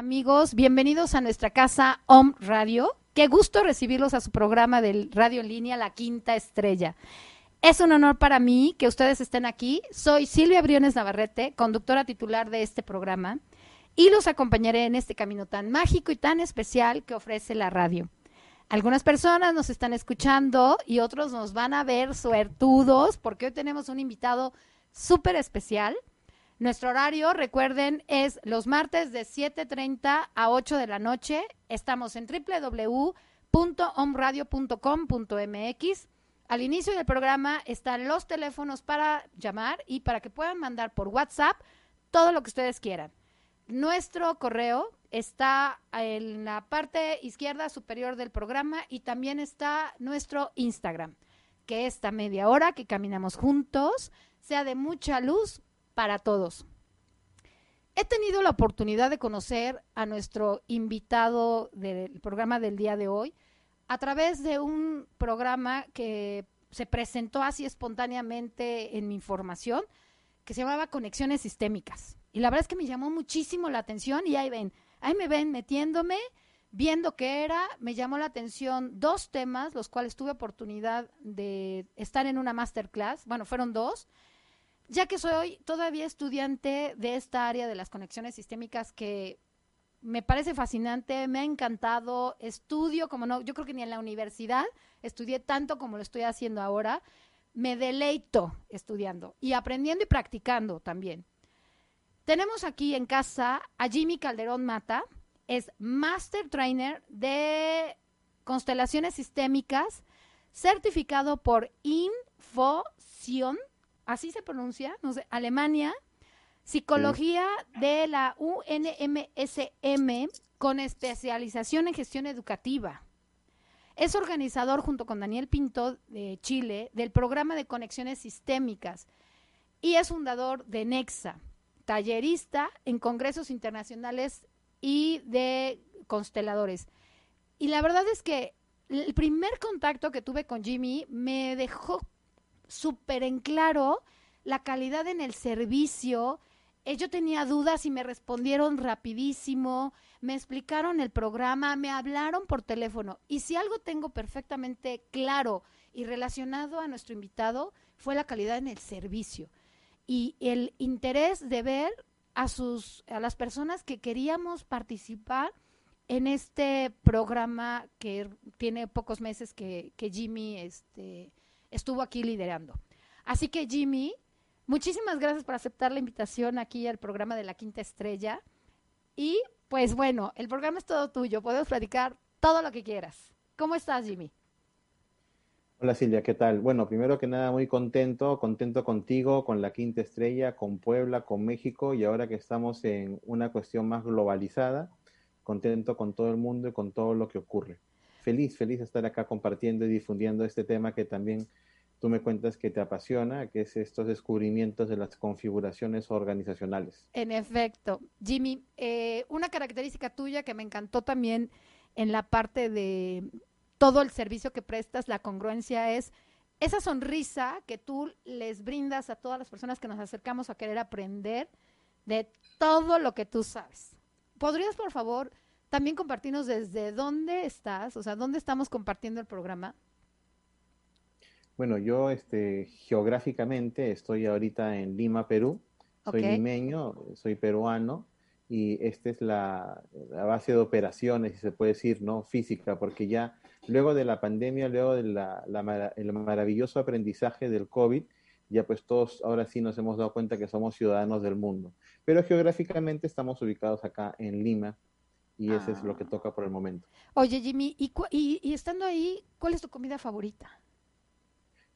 Amigos, bienvenidos a nuestra casa Home Radio. Qué gusto recibirlos a su programa del radio en línea La Quinta Estrella. Es un honor para mí que ustedes estén aquí. Soy Silvia Briones Navarrete, conductora titular de este programa, y los acompañaré en este camino tan mágico y tan especial que ofrece la radio. Algunas personas nos están escuchando y otros nos van a ver suertudos porque hoy tenemos un invitado súper especial. Nuestro horario, recuerden, es los martes de 7.30 a 8 de la noche. Estamos en www.omradio.com.mx. Al inicio del programa están los teléfonos para llamar y para que puedan mandar por WhatsApp todo lo que ustedes quieran. Nuestro correo está en la parte izquierda superior del programa y también está nuestro Instagram, que esta media hora que caminamos juntos sea de mucha luz para todos. He tenido la oportunidad de conocer a nuestro invitado del programa del día de hoy a través de un programa que se presentó así espontáneamente en mi información, que se llamaba Conexiones Sistémicas. Y la verdad es que me llamó muchísimo la atención y ahí ven, ahí me ven metiéndome, viendo qué era, me llamó la atención dos temas, los cuales tuve oportunidad de estar en una masterclass, bueno, fueron dos, ya que soy todavía estudiante de esta área de las conexiones sistémicas que me parece fascinante, me ha encantado, estudio como no, yo creo que ni en la universidad estudié tanto como lo estoy haciendo ahora, me deleito estudiando y aprendiendo y practicando también. Tenemos aquí en casa a Jimmy Calderón Mata, es Master Trainer de constelaciones sistémicas, certificado por Infoción así se pronuncia, no sé, Alemania, Psicología de la UNMSM con especialización en gestión educativa. Es organizador junto con Daniel Pinto de Chile del programa de conexiones sistémicas y es fundador de Nexa, tallerista en congresos internacionales y de consteladores. Y la verdad es que el primer contacto que tuve con Jimmy me dejó súper en claro la calidad en el servicio. Eh, yo tenía dudas y me respondieron rapidísimo, me explicaron el programa, me hablaron por teléfono. Y si algo tengo perfectamente claro y relacionado a nuestro invitado, fue la calidad en el servicio y el interés de ver a sus a las personas que queríamos participar en este programa que tiene pocos meses que, que Jimmy este, estuvo aquí liderando. Así que Jimmy, muchísimas gracias por aceptar la invitación aquí al programa de la Quinta Estrella. Y pues bueno, el programa es todo tuyo, podemos platicar todo lo que quieras. ¿Cómo estás, Jimmy? Hola Silvia, ¿qué tal? Bueno, primero que nada, muy contento, contento contigo, con la Quinta Estrella, con Puebla, con México y ahora que estamos en una cuestión más globalizada, contento con todo el mundo y con todo lo que ocurre feliz, feliz estar acá compartiendo y difundiendo este tema que también tú me cuentas que te apasiona, que es estos descubrimientos de las configuraciones organizacionales. En efecto, Jimmy, eh, una característica tuya que me encantó también en la parte de todo el servicio que prestas, la congruencia es esa sonrisa que tú les brindas a todas las personas que nos acercamos a querer aprender de todo lo que tú sabes. ¿Podrías, por favor, también compartirnos desde dónde estás, o sea, dónde estamos compartiendo el programa? Bueno, yo este, geográficamente estoy ahorita en Lima, Perú. Soy limeño, soy peruano y esta es la, la base de operaciones, si se puede decir, ¿no? Física, porque ya luego de la pandemia, luego del la, la mara- el maravilloso aprendizaje del COVID, ya pues todos ahora sí nos hemos dado cuenta que somos ciudadanos del mundo. Pero geográficamente estamos ubicados acá en Lima y eso es lo que Ah. toca por el momento. Oye, Jimmy, y, cu- y, y estando ahí, ¿cuál es tu comida favorita?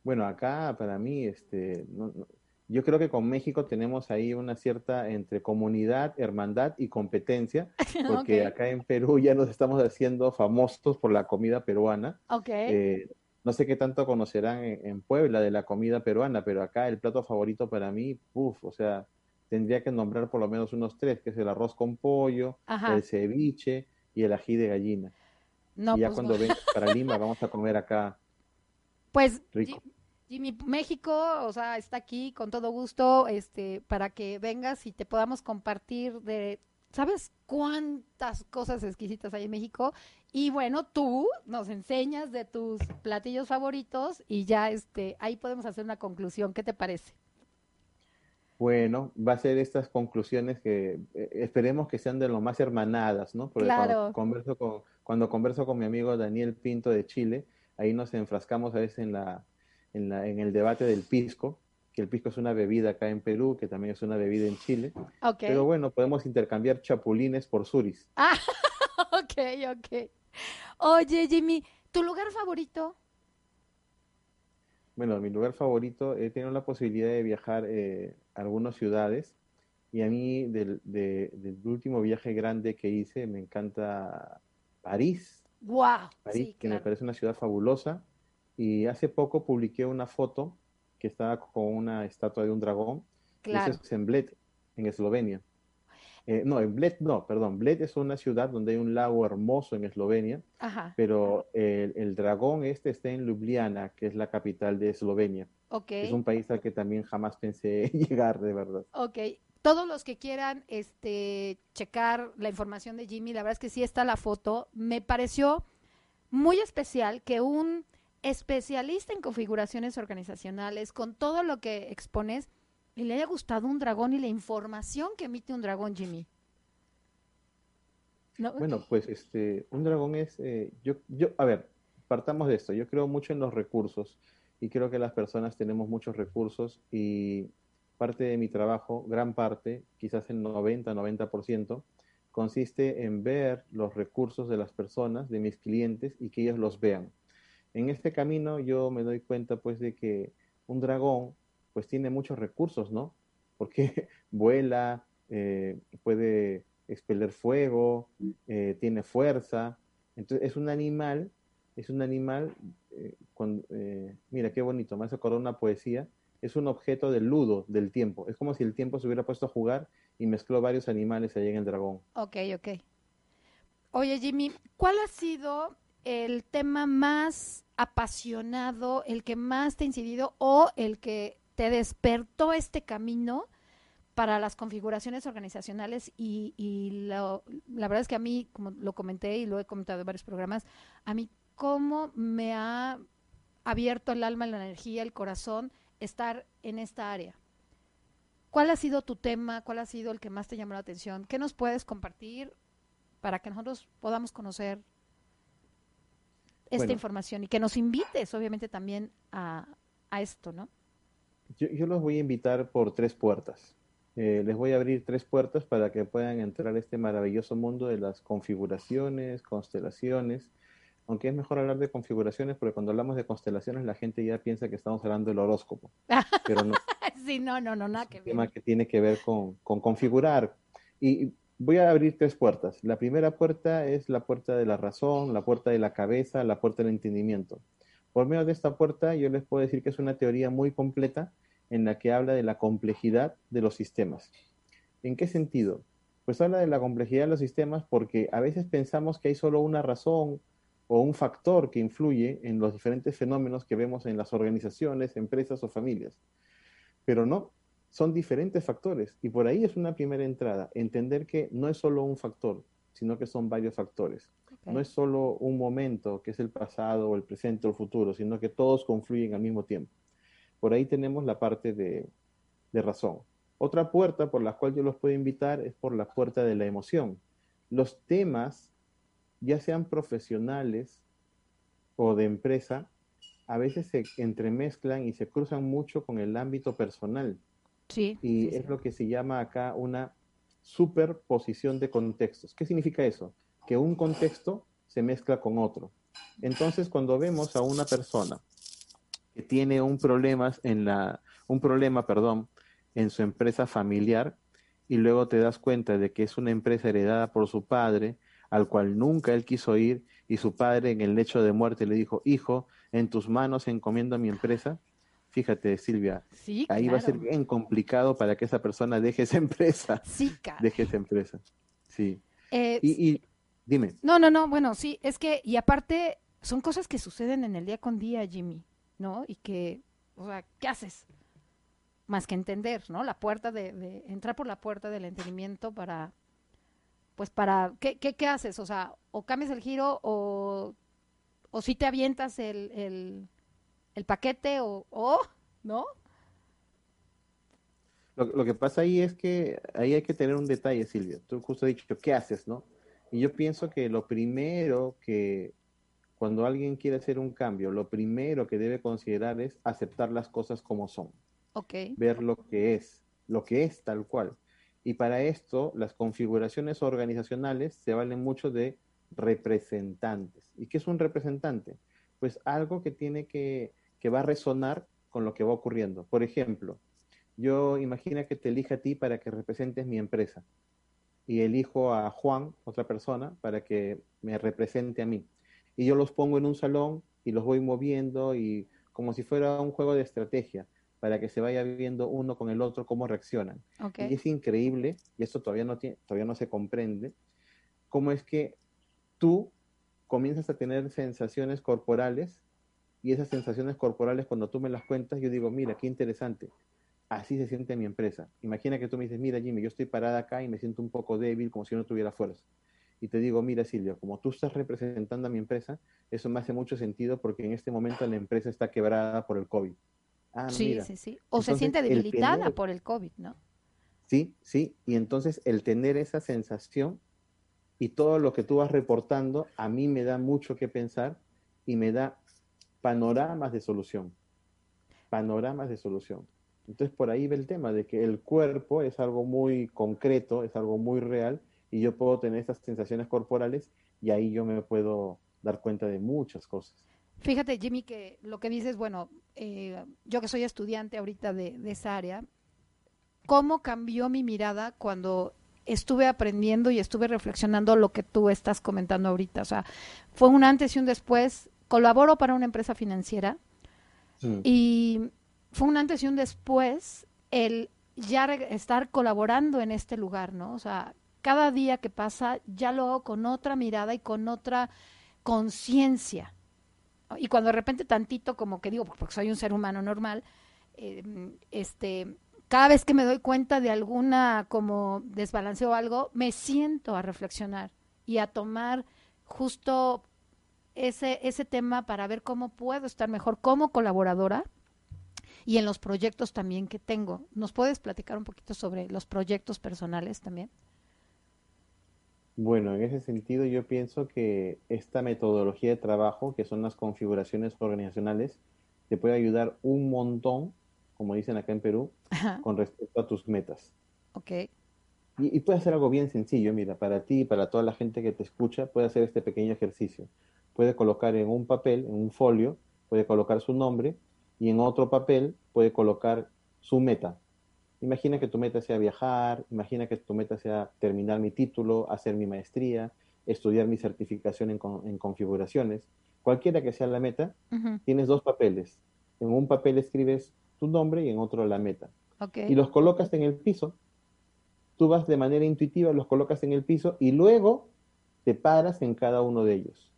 Bueno, acá para mí, este, no- no- yo creo que con México tenemos ahí una cierta entre comunidad, hermandad y competencia, porque acá en Perú ya nos estamos haciendo famosos por la comida peruana. Ok. Eh, no sé qué tanto conocerán en, en Puebla de la comida peruana, pero acá el plato favorito para mí, uff, o sea, tendría que nombrar por lo menos unos tres, que es el arroz con pollo, Ajá. el ceviche y el ají de gallina. No, y ya pues, cuando no. vengas para Lima vamos a comer acá Pues rico. Ji- Jimmy, México, o sea, está aquí con todo gusto, este, para que vengas y te podamos compartir de, ¿sabes cuántas cosas exquisitas hay en México? Y bueno, tú nos enseñas de tus platillos favoritos y ya, este, ahí podemos hacer una conclusión. ¿Qué te parece? Bueno, va a ser estas conclusiones que eh, esperemos que sean de lo más hermanadas, ¿no? Porque Claro. cuando converso con, cuando converso con mi amigo Daniel Pinto de Chile, ahí nos enfrascamos a veces en la, en la, en el debate del pisco, que el pisco es una bebida acá en Perú, que también es una bebida en Chile. Ok. Pero bueno, podemos intercambiar chapulines por suris. Ah, ok, ok. Oye, Jimmy, ¿tu lugar favorito? Bueno, mi lugar favorito, he tenido la posibilidad de viajar eh, a algunas ciudades y a mí del, de- del último viaje grande que hice me encanta París. Wow. París, Sí, que me parece una ciudad fabulosa. Y hace poco publiqué una foto que estaba con una estatua de un dragón. Claro. Eso es en Bled, en Eslovenia. Eh, no, en Bled no, perdón. Bled es una ciudad donde hay un lago hermoso en Eslovenia, Ajá. pero el, el dragón este está en Ljubljana, que es la capital de Eslovenia. Ok. Es un país al que también jamás pensé llegar, de verdad. Ok, todos los que quieran este checar la información de Jimmy, la verdad es que sí está la foto. Me pareció muy especial que un especialista en configuraciones organizacionales, con todo lo que expones, y le haya gustado un dragón y la información que emite un dragón, Jimmy. ¿No? Bueno, pues este, un dragón es, eh, yo, yo, a ver, partamos de esto. Yo creo mucho en los recursos y creo que las personas tenemos muchos recursos y parte de mi trabajo, gran parte, quizás el 90, 90%, consiste en ver los recursos de las personas, de mis clientes y que ellos los vean. En este camino yo me doy cuenta pues de que un dragón pues tiene muchos recursos, ¿no? Porque vuela, eh, puede expeler fuego, eh, tiene fuerza. Entonces es un animal, es un animal, eh, mira qué bonito, me hace acordar una poesía, es un objeto del ludo, del tiempo. Es como si el tiempo se hubiera puesto a jugar y mezcló varios animales ahí en el dragón. Ok, ok. Oye, Jimmy, ¿cuál ha sido el tema más apasionado, el que más te ha incidido o el que te despertó este camino para las configuraciones organizacionales? Y, la verdad es que a mí, como lo comenté y lo he comentado en varios programas, a mí cómo me ha abierto el alma, la energía, el corazón estar en esta área. ¿Cuál ha sido tu tema? ¿Cuál ha sido el que más te llamó la atención? ¿Qué nos puedes compartir para que nosotros podamos conocer esta Bueno. información y que nos invites, obviamente, también a, a esto, ¿no? Yo, yo los voy a invitar por tres puertas. Eh, les voy a abrir tres puertas para que puedan entrar a este maravilloso mundo de las configuraciones, constelaciones. Aunque es mejor hablar de configuraciones porque cuando hablamos de constelaciones la gente ya piensa que estamos hablando del horóscopo. Pero no, sí, no, no, no, nada es que un ver. tema que tiene que ver con, con configurar. Y voy a abrir tres puertas. La primera puerta es la puerta de la razón, la puerta de la cabeza, la puerta del entendimiento. Por medio de esta puerta yo les puedo decir que es una teoría muy completa en la que habla de la complejidad de los sistemas. ¿En qué sentido? Pues habla de la complejidad de los sistemas porque a veces pensamos que hay solo una razón o un factor que influye en los diferentes fenómenos que vemos en las organizaciones, empresas o familias. Pero no, son diferentes factores y por ahí es una primera entrada, entender que no es solo un factor, sino que son varios factores. No es solo un momento, que es el pasado o el presente o el futuro, sino que todos confluyen al mismo tiempo. Por ahí tenemos la parte de, de razón. Otra puerta por la cual yo los puedo invitar es por la puerta de la emoción. Los temas, ya sean profesionales o de empresa, a veces se entremezclan y se cruzan mucho con el ámbito personal. Sí. Y sí, es sí. lo que se llama acá una superposición de contextos. ¿Qué significa eso? Que un contexto se mezcla con otro. Entonces, cuando vemos a una persona que tiene un problema en la un problema, perdón, en su empresa familiar y luego te das cuenta de que es una empresa heredada por su padre, al cual nunca él quiso ir y su padre en el lecho de muerte le dijo, "Hijo, en tus manos encomiendo mi empresa." Fíjate, Silvia, Sí, ahí va a ser bien complicado para que esa persona deje esa empresa. Sí, cara. Deje esa empresa. Sí. Eh, Y, y dime, No, no, no, bueno, sí, es que, y aparte, son cosas que suceden en el día con día, Jimmy, ¿no? Y que, o sea, ¿qué haces? Más que entender, ¿no? La puerta de, de entrar por la puerta del entendimiento para, pues para, ¿qué, qué, qué haces? O sea, o cambias el giro o, o si te avientas el, el, el paquete o, o, ¿no? lo, lo que pasa ahí es que ahí hay que tener un detalle, Silvia. Tú justo has dicho, ¿qué haces, no? Y yo pienso que lo primero que, cuando alguien quiere hacer un cambio, lo primero que debe considerar es aceptar las cosas como son. Ok, ver lo que es, lo que es tal cual. Y para esto, las configuraciones organizacionales se valen mucho de representantes. ¿Y qué es un representante? Pues algo que tiene que, que va a resonar con lo que va ocurriendo. Por ejemplo, yo imagina que te elija a ti para que representes mi empresa y elijo a Juan, otra persona, para que me represente a mí. Y yo los pongo en un salón y los voy moviendo y como si fuera un juego de estrategia para que se vaya viendo uno con el otro cómo reaccionan. ok. Y es increíble, y esto todavía no, tiene, todavía no se comprende, cómo es que tú comienzas a tener sensaciones corporales y esas sensaciones corporales cuando tú me las cuentas, yo digo, mira, qué interesante, así se siente mi empresa. Imagina que tú me dices, mira Jimmy, yo estoy parada acá y me siento un poco débil, como si no tuviera fuerza. Y te digo, mira Silvia, como tú estás representando a mi empresa, eso me hace mucho sentido porque en este momento la empresa está quebrada por el COVID. Ah, Sí, mira. sí, sí. O se siente el debilitada tener- por el COVID, ¿no? Sí, sí, y entonces el tener esa sensación y todo lo que tú vas reportando, a mí me da mucho que pensar y me da panoramas de solución. Panoramas de solución. Entonces por ahí ve el tema de que el cuerpo es algo muy concreto, es algo muy real y yo puedo tener esas sensaciones corporales y ahí yo me puedo dar cuenta de muchas cosas. Fíjate, Jimmy, que lo que dices, bueno, eh, yo que soy estudiante ahorita de, de esa área, ¿cómo cambió mi mirada cuando estuve aprendiendo y estuve reflexionando lo que tú estás comentando ahorita? O sea, fue un antes y un después. Colaboro para una empresa financiera y fue un antes y un después el ya estar colaborando en este lugar, ¿no? O sea, cada día que pasa ya lo hago con otra mirada y con otra conciencia. Y cuando de repente tantito, como que digo, porque soy un ser humano normal, eh, este, cada vez que me doy cuenta de alguna como desbalanceo o algo, me siento a reflexionar y a tomar justo ese, ese tema para ver cómo puedo estar mejor como colaboradora y en los proyectos también que tengo. ¿Nos puedes platicar un poquito sobre los proyectos personales también? Bueno, en ese sentido yo pienso que esta metodología de trabajo, que son las configuraciones organizacionales, te puede ayudar un montón, como dicen acá en Perú, Ajá, con respecto a tus metas. ok, Y, y puede hacer algo bien sencillo, mira, para ti y para toda la gente que te escucha, puede hacer este pequeño ejercicio. Puede colocar en un papel, en un folio, puede colocar su nombre y en otro papel puede colocar su meta. Imagina que tu meta sea viajar, imagina que tu meta sea terminar mi título, hacer mi maestría, estudiar mi certificación en, con- en configuraciones. Cualquiera que sea la meta, tienes dos papeles. En un papel escribes tu nombre y en otro la meta ok, y los colocas en el piso. Tú vas de manera intuitiva, los colocas en el piso y luego te paras en cada uno de ellos.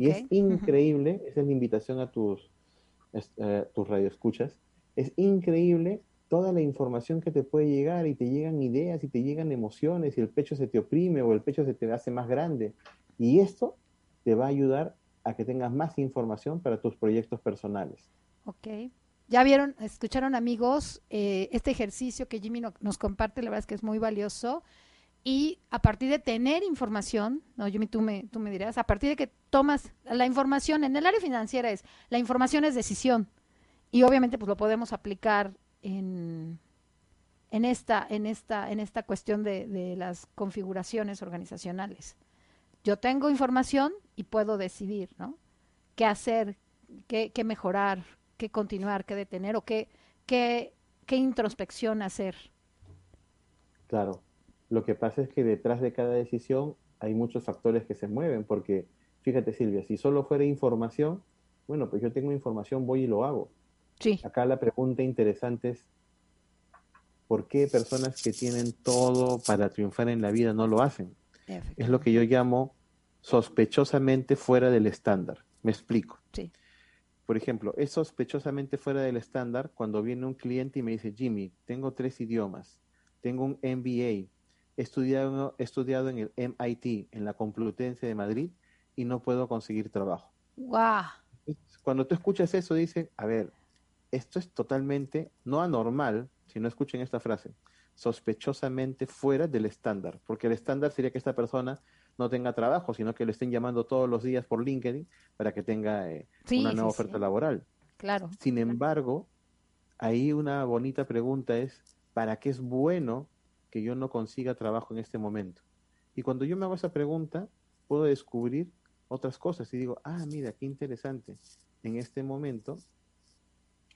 Y es increíble, esa es la invitación a tus, eh, tus radioescuchas, es increíble toda la información que te puede llegar y te llegan ideas y te llegan emociones y el pecho se te oprime o el pecho se te hace más grande. Y esto te va a ayudar a que tengas más información para tus proyectos personales. Ok. Ya vieron, escucharon amigos, eh, este ejercicio que Jimmy no- nos comparte, la verdad es que es muy valioso. Y a partir de tener información, no, Jimmy, tú me, tú me dirás, a partir de que tomas la información, en el área financiera es, la información es decisión. Y obviamente pues lo podemos aplicar en, en, esta, en, esta, en esta cuestión de, de las configuraciones organizacionales. Yo tengo información y puedo decidir, ¿no? ¿Qué hacer, qué, qué mejorar, qué continuar, qué detener o qué, qué, qué introspección hacer? Claro, lo que pasa es que detrás de cada decisión hay muchos factores que se mueven, porque fíjate Silvia, si solo fuera información, bueno, pues yo tengo información, voy y lo hago. Sí, Acá la pregunta interesante es, ¿por qué personas que tienen todo para triunfar en la vida no lo hacen? Es lo que yo llamo sospechosamente fuera del estándar. Me explico. Sí. Por ejemplo, es sospechosamente fuera del estándar cuando viene un cliente y me dice, Jimmy, tengo tres idiomas, tengo un MBA, estudiado, estudiado en el MIT, en la Complutense de Madrid, y no puedo conseguir trabajo. ¡Guau! Cuando tú escuchas eso, dice, a ver, esto es totalmente no anormal, si no escuchen esta frase, sospechosamente fuera del estándar, porque el estándar sería que esta persona no tenga trabajo, sino que le estén llamando todos los días por LinkedIn para que tenga eh, Sí, una nueva sí. oferta laboral. Claro. Sin embargo, ahí una bonita pregunta es, ¿para qué es bueno que yo no consiga trabajo en este momento? Y cuando yo me hago esa pregunta, puedo descubrir otras cosas y digo, ah, mira, qué interesante. En este momento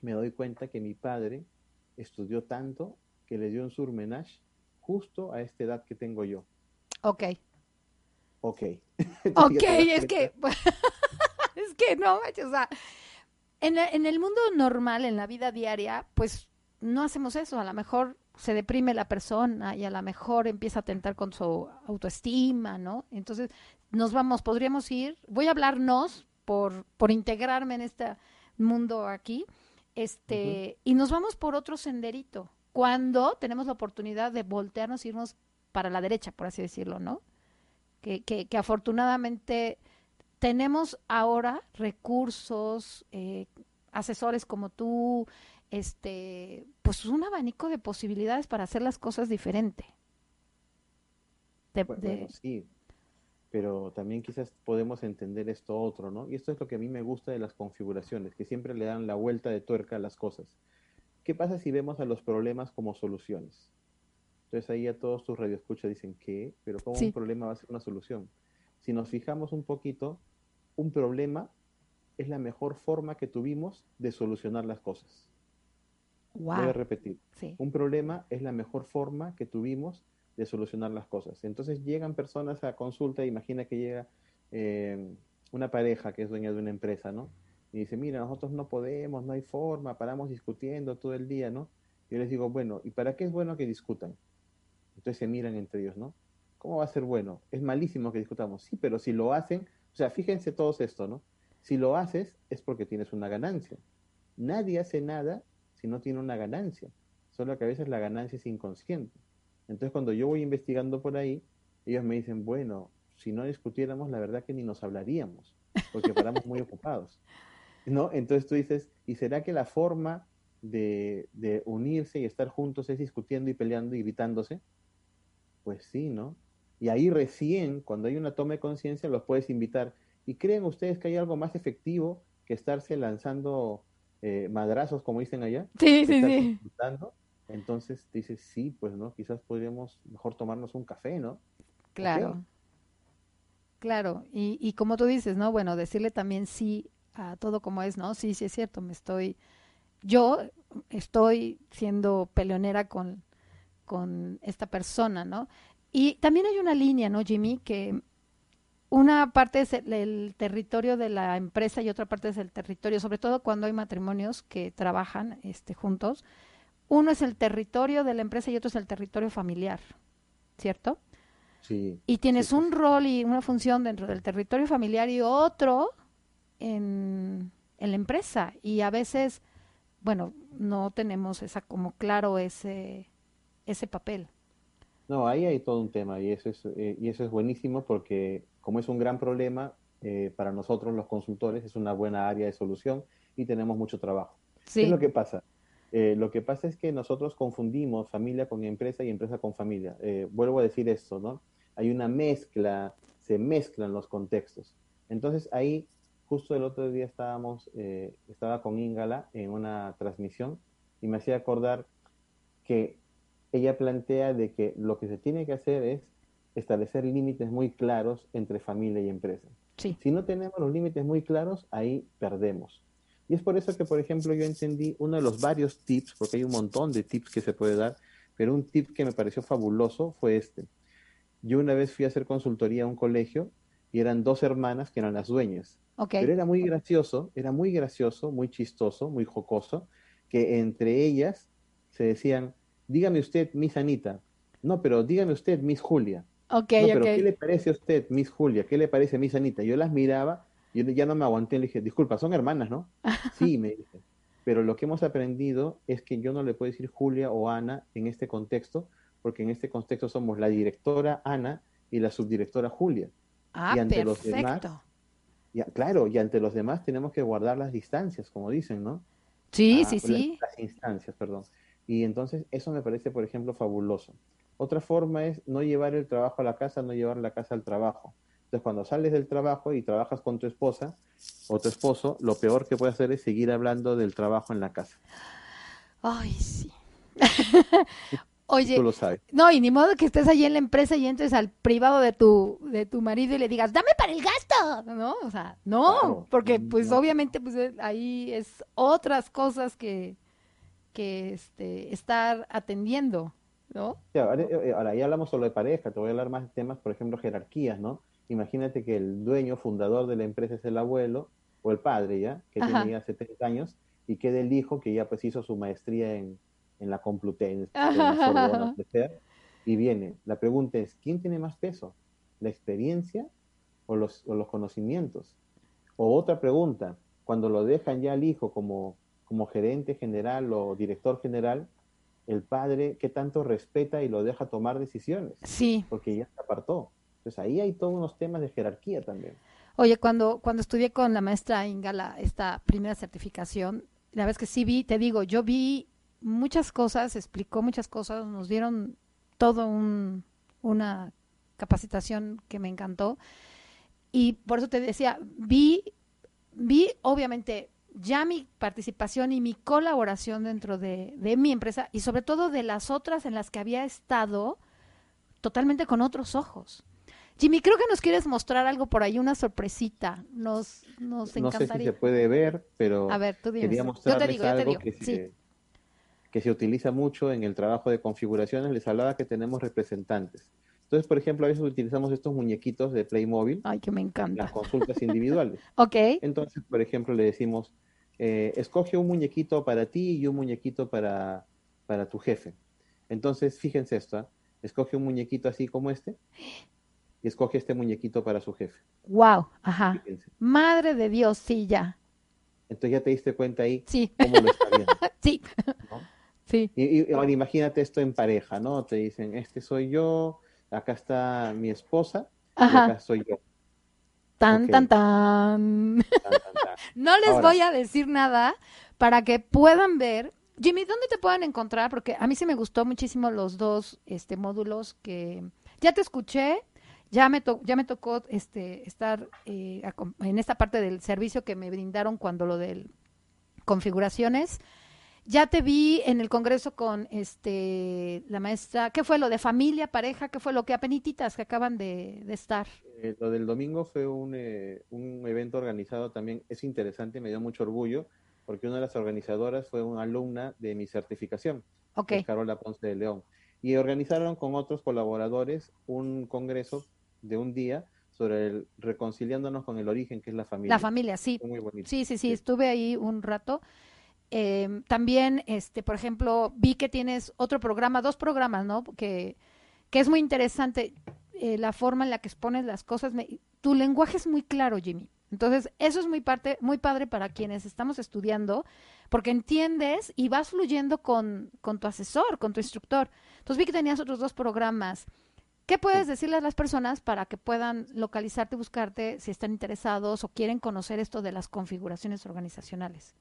me doy cuenta que mi padre estudió tanto que le dio un surmenage justo a esta edad que tengo yo. Ok. Ok. Ok, es que, es que no, o sea, en, en el mundo normal, en la vida diaria, pues no hacemos eso. A lo mejor se deprime la persona y a lo mejor empieza a tentar con su autoestima, ¿no? Entonces, nos vamos, podríamos ir, voy a hablarnos por, por integrarme en este mundo aquí, este, y nos vamos por otro senderito, cuando tenemos la oportunidad de voltearnos, irnos para la derecha, por así decirlo, ¿no? que, que, que afortunadamente tenemos ahora recursos, eh, asesores como tú, este, pues un abanico de posibilidades para hacer las cosas diferente. De- Bu- de- Bueno, sí, pero también quizás podemos entender esto otro, ¿no? Y esto es lo que a mí me gusta de las configuraciones, que siempre le dan la vuelta de tuerca a las cosas. ¿Qué pasa si vemos a los problemas como soluciones? Entonces ahí a todos tus radioescuchas dicen, ¿qué? Pero ¿cómo Sí. un problema va a ser una solución? Si nos fijamos un poquito, un problema es la mejor forma que tuvimos de solucionar las cosas. Voy a Wow, repetir. sí, Un problema es la mejor forma que tuvimos de solucionar las cosas. Entonces llegan personas a consulta, imagina que llega eh, una pareja que es dueña de una empresa, ¿no? Y dice, mira, nosotros no podemos, no hay forma, paramos discutiendo todo el día, ¿no? Yo les digo, bueno, ¿y para qué es bueno que discutan? Entonces se miran entre ellos, ¿no? ¿Cómo va a ser bueno? Es malísimo que discutamos. Sí, pero si lo hacen, o sea, fíjense todos esto, ¿no? Si lo haces es porque tienes una ganancia. Nadie hace nada si no tiene una ganancia. Solo que a veces la ganancia es inconsciente. Entonces cuando yo voy investigando por ahí, ellos me dicen, bueno, si no discutiéramos, la verdad que ni nos hablaríamos, porque paramos muy ocupados. ¿No? Entonces tú dices, ¿y será que la forma de, unirse y estar juntos es discutiendo y peleando y gritándose? Pues sí, ¿no? Y ahí recién, cuando hay una toma de conciencia, los puedes invitar. ¿Y creen ustedes que hay algo más efectivo que estarse lanzando eh, madrazos, como dicen allá? sí, sí, sí? Entonces dices, sí, pues no, quizás podríamos mejor tomarnos un café, ¿no? claro, claro. Y, y como tú dices, ¿no? Bueno, decirle también sí a todo como es, ¿no? Sí, sí es cierto, me estoy, yo estoy siendo peleonera con, con esta persona, ¿no? Y también hay una línea, ¿no, Jimmy? Que una parte es el, el territorio de la empresa y otra parte es el territorio, sobre todo cuando hay matrimonios que trabajan este, juntos. Uno es el territorio de la empresa y otro es el territorio familiar, ¿cierto? Sí. Y tienes sí, sí, un rol y una función dentro del territorio familiar y otro en, en la empresa. Y a veces, bueno, no tenemos esa como claro ese, ese papel. No, ahí hay todo un tema y eso es, eh, y eso es buenísimo porque como es un gran problema, eh, para nosotros los consultores es una buena área de solución y tenemos mucho trabajo. ¿Qué Sí, es lo que pasa? Eh, lo que pasa es que nosotros confundimos familia con empresa y empresa con familia. Eh, vuelvo a decir esto, ¿no? Hay una mezcla, se mezclan los contextos. Entonces ahí, justo el otro día estábamos, eh, estaba con Ingala en una transmisión y me hacía acordar que ella plantea de que lo que se tiene que hacer es establecer límites muy claros entre familia y empresa. sí. Si no tenemos los límites muy claros, ahí perdemos. Y es por eso que, por ejemplo, yo entendí uno de los varios tips, porque hay un montón de tips que se puede dar, pero un tip que me pareció fabuloso fue este. Yo una vez fui a hacer consultoría a un colegio y eran dos hermanas que eran las dueñas. Ok. Pero era muy gracioso, era muy gracioso, muy chistoso, muy jocoso, que entre ellas se decían, dígame usted, Miss Anita. No, pero dígame usted, Miss Julia. Ok, No, pero. ¿qué le parece a usted, Miss Julia? ¿Qué le parece a Miss Anita? Yo las miraba, yo ya no me aguanté, le dije, disculpa, son hermanas, ¿no? Sí, me dice. Pero lo que hemos aprendido es que yo no le puedo decir Julia o Ana en este contexto, porque en este contexto somos la directora Ana y la subdirectora Julia. Ah, y ante los perfecto. demás, Y, claro, y ante los demás tenemos que guardar las distancias, como dicen, ¿no? Sí, Ah, sí, las- sí. Las instancias, perdón. Y entonces eso me parece, por ejemplo, fabuloso. Otra forma es no llevar el trabajo a la casa, no llevar la casa al trabajo. Entonces, cuando sales del trabajo y trabajas con tu esposa o tu esposo, lo peor que puedes hacer es seguir hablando del trabajo en la casa. Ay, sí. Oye, Tú lo sabes. no, y ni modo que estés allí en la empresa y entres al privado de tu, de tu marido y le digas, dame para el gasto, ¿no? O sea, no, Claro, porque pues no. obviamente pues eh, ahí es otras cosas que, que este, estar atendiendo, ¿no? Sí, ahora, eh, ahora ya hablamos solo de pareja, te voy a hablar más de temas, por ejemplo, jerarquías, ¿no? Imagínate que el dueño, fundador de la empresa es el abuelo o el padre, ¿ya? Que Ajá. ya 70 años y queda el hijo que ya pues hizo su maestría en, en la Complutense, en la Sorbona, y viene. La pregunta es, ¿quién tiene más peso? ¿La experiencia o los, o los conocimientos? O otra pregunta, cuando lo dejan ya al hijo como, como gerente general o director general, el padre, ¿qué tanto respeta y lo deja tomar decisiones? Sí. Porque ya se apartó. Entonces ahí hay todos unos temas de jerarquía también. Oye, cuando, cuando estudié con la maestra Ingala esta primera certificación, la es que sí vi, te digo, yo vi muchas cosas, explicó muchas cosas, nos dieron todo un, una capacitación que me encantó. Y por eso te decía, vi, vi obviamente ya mi participación y mi colaboración dentro de, de mi empresa y sobre todo de las otras en las que había estado totalmente con otros ojos. Jimmy, creo que nos quieres mostrar algo por ahí, una sorpresita. Nos, nos No sé si encantaría. se puede ver, pero A ver, tú dime. quería Yo te digo, yo te algo digo. que Sí. se, que se utiliza mucho en el trabajo de configuraciones. Les hablaba que tenemos representantes. Entonces, por ejemplo, a veces utilizamos estos muñequitos de Playmobil Ay, que me en encanta. las consultas individuales. Ok. Entonces, por ejemplo, le decimos, eh, escoge un muñequito para ti y un muñequito para, para tu jefe. Entonces, fíjense esto, ¿ah? escoge un muñequito así como este y escoge este muñequito para su jefe. Wow. Ajá. Fíjense. Madre de Dios, sí, ya. Entonces ya te diste cuenta ahí Sí, cómo lo está viendo, sí, ¿no? sí. Y, y ahora imagínate esto en pareja, ¿no? Te dicen, este soy yo, acá está mi esposa y acá Ajá. soy yo. Tan, tan, tan. Tan, tan, tan. No les Ahora. voy a decir nada para que puedan ver. Jimmy, ¿dónde te pueden encontrar? Porque a mí sí me gustó muchísimo los dos este, módulos que ya te escuché, ya me, to- ya me tocó este, estar eh, en esta parte del servicio que me brindaron cuando lo del configuraciones. Ya te vi en el congreso con este la maestra, ¿qué fue lo de familia, pareja? ¿Qué fue lo que apenititas que acaban de, de estar? Eh, lo del domingo fue un, eh, un evento organizado también, es interesante, me dio mucho orgullo, porque una de las organizadoras fue una alumna de mi certificación, Ok, que es Carola Ponce de León. Y organizaron con otros colaboradores un congreso de un día sobre el reconciliándonos con el origen, que es la familia. la familia, sí. Muy bonito. Sí, sí, sí, Sí. estuve ahí un rato. Eh, también, este, por ejemplo, vi que tienes otro programa, dos programas, ¿no? Que, que es muy interesante. eh, la forma en la que expones las cosas. Me, tu lenguaje es muy claro, Jimmy. Entonces, eso es muy parte, muy padre para quienes estamos estudiando, porque entiendes y vas fluyendo con, con tu asesor, con tu instructor. Entonces vi que tenías otros dos programas. ¿Qué puedes decirle a las personas para que puedan localizarte y buscarte si están interesados o quieren conocer esto de las configuraciones organizacionales?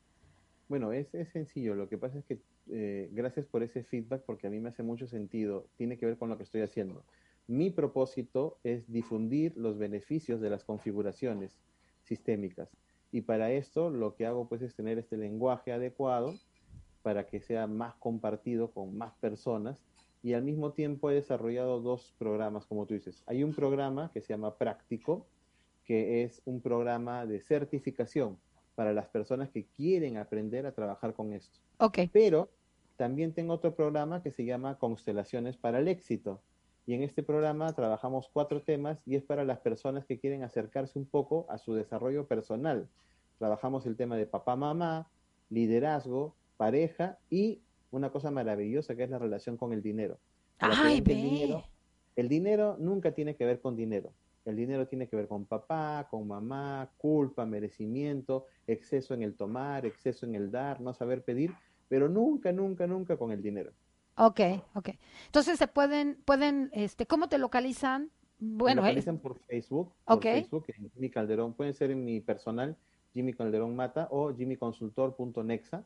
Bueno, es, es sencillo. Lo que pasa es que eh, gracias por ese feedback porque a mí me hace mucho sentido. Tiene que ver con lo que estoy haciendo. Mi propósito es difundir los beneficios de las configuraciones sistémicas. Y para esto lo que hago pues es tener este lenguaje adecuado para que sea más compartido con más personas y al mismo tiempo he desarrollado dos programas, como tú dices. Hay un programa que se llama Práctico, que es un programa de certificación para las personas que quieren aprender a trabajar con esto. Ok. Pero también tengo otro programa que se llama Constelaciones para el Éxito. Y en este programa trabajamos cuatro temas y es para las personas que quieren acercarse un poco a su desarrollo personal. Trabajamos el tema de papá, mamá, liderazgo, pareja y una cosa maravillosa que es la relación con el dinero. Ay, el dinero, el dinero nunca tiene que ver con dinero. El dinero tiene que ver con papá, con mamá, culpa, merecimiento, exceso en el tomar, exceso en el dar, no saber pedir, pero nunca, nunca, nunca con el dinero. Ok, ok. Entonces se pueden, pueden, este, ¿cómo te localizan? Bueno, Me eh, localizan por Facebook, por Ok. Facebook, en Jimmy Calderón, pueden ser en mi personal, Jimmy Calderón Mata o jimmyconsultor.nexa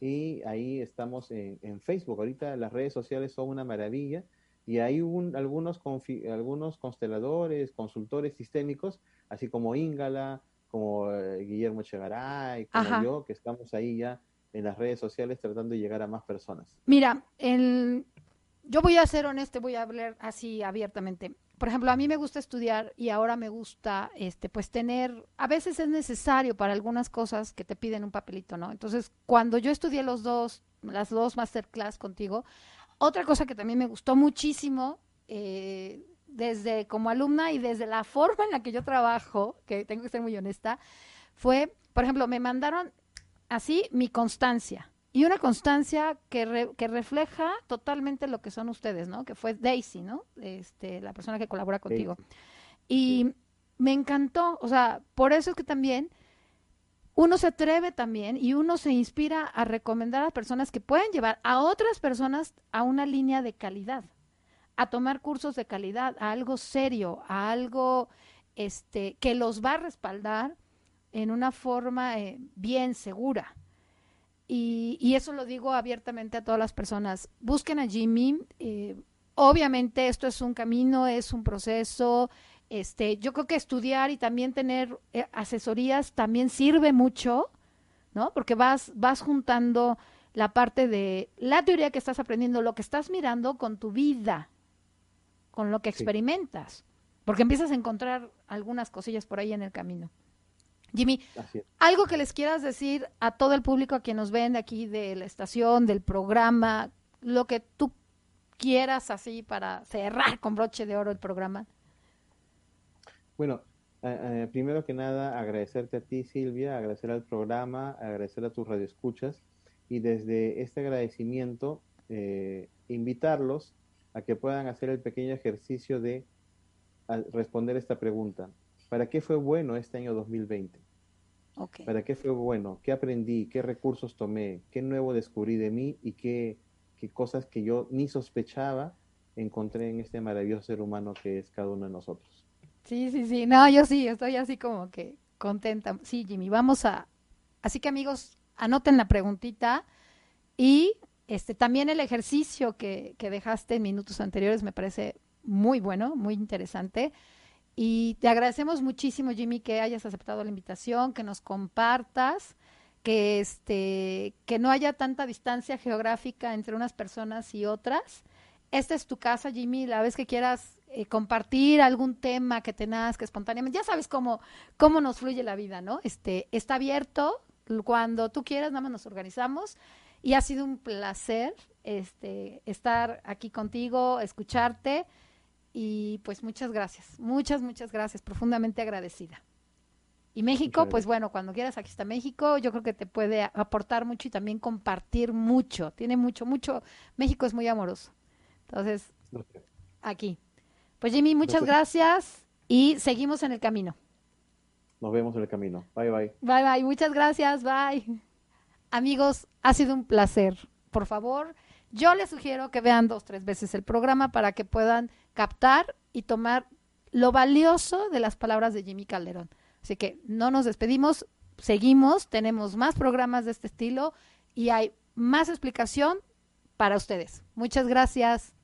y ahí estamos en, en Facebook. Ahorita las redes sociales son una maravilla y hay un, algunos, confi- algunos consteladores, consultores sistémicos, así como Ingala, como eh, Guillermo Chegaray, como Ajá. yo, que estamos ahí ya en las redes sociales tratando de llegar a más personas. Mira, el, yo voy a ser honesta, voy a hablar así abiertamente. Por ejemplo, a mí me gusta estudiar y ahora me gusta, este, pues tener, a veces es necesario para algunas cosas que te piden un papelito, ¿no? Entonces, cuando yo estudié los dos, las dos masterclass contigo, otra cosa que también me gustó muchísimo, eh, desde como alumna y desde la forma en la que yo trabajo, que tengo que ser muy honesta, fue, por ejemplo, me mandaron así mi constancia. Y una constancia que, re- que refleja totalmente lo que son ustedes, ¿no? Que fue Daisy, ¿no? Este, la persona que colabora contigo. Y me encantó, o sea, por eso es que también uno se atreve también y uno se inspira a recomendar a personas que pueden llevar a otras personas a una línea de calidad, a tomar cursos de calidad, a algo serio, a algo este, que los va a respaldar en una forma eh, bien segura. Y, y eso lo digo abiertamente a todas las personas. Busquen a Jimmy. eh, obviamente esto es un camino, es un proceso. Este, yo creo que estudiar y también tener eh, asesorías también sirve mucho, ¿no? Porque vas, vas juntando la parte de la teoría que estás aprendiendo, lo que estás mirando con tu vida, con lo que experimentas, porque empiezas a encontrar algunas cosillas por ahí en el camino. Jimmy, algo que les quieras decir a todo el público, a quien nos ven de aquí de la estación, del programa, lo que tú quieras así para cerrar con broche de oro el programa. Bueno, eh, eh, primero que nada, agradecerte a ti, Silvia, agradecer al programa, agradecer a tus radioescuchas y desde este agradecimiento, eh, invitarlos a que puedan hacer el pequeño ejercicio de a- responder esta pregunta. ¿Para qué fue bueno este año 2020? Ok. ¿Para qué fue bueno? ¿Qué aprendí? ¿Qué recursos tomé? ¿Qué nuevo descubrí de mí? ¿Y qué, qué cosas que yo ni sospechaba encontré en este maravilloso ser humano que es cada uno de nosotros? Sí, sí, sí. No, yo sí, estoy así como que contenta. Sí, Jimmy, vamos a... Así que amigos, anoten la preguntita y este también el ejercicio que, que dejaste en minutos anteriores me parece muy bueno, muy interesante. Y te agradecemos muchísimo, Jimmy, que hayas aceptado la invitación, que nos compartas, que este, que no haya tanta distancia geográfica entre unas personas y otras. Esta es tu casa, Jimmy, la vez que quieras eh, compartir algún tema que te nazca espontáneamente, ya sabes cómo, cómo nos fluye la vida, ¿no? Este, está abierto, cuando tú quieras, nada más nos organizamos. Y ha sido un placer este, estar aquí contigo, escucharte. Y pues muchas gracias, muchas, muchas gracias, profundamente agradecida. Y México, pues bueno, cuando quieras, aquí está México, yo creo que te puede aportar mucho y también compartir mucho, tiene mucho, mucho, México es muy amoroso. Entonces, aquí. Pues Jimmy, muchas Gracias. y seguimos en el camino. Nos vemos en el camino. Bye, bye. Bye, bye. Muchas gracias. Bye. Amigos, ha sido un placer. Por favor, yo les sugiero que vean dos, tres veces el programa para que puedan captar y tomar lo valioso de las palabras de Jimmy Calderón. Así que no nos despedimos, seguimos, tenemos más programas de este estilo y hay más explicación para ustedes. Muchas gracias.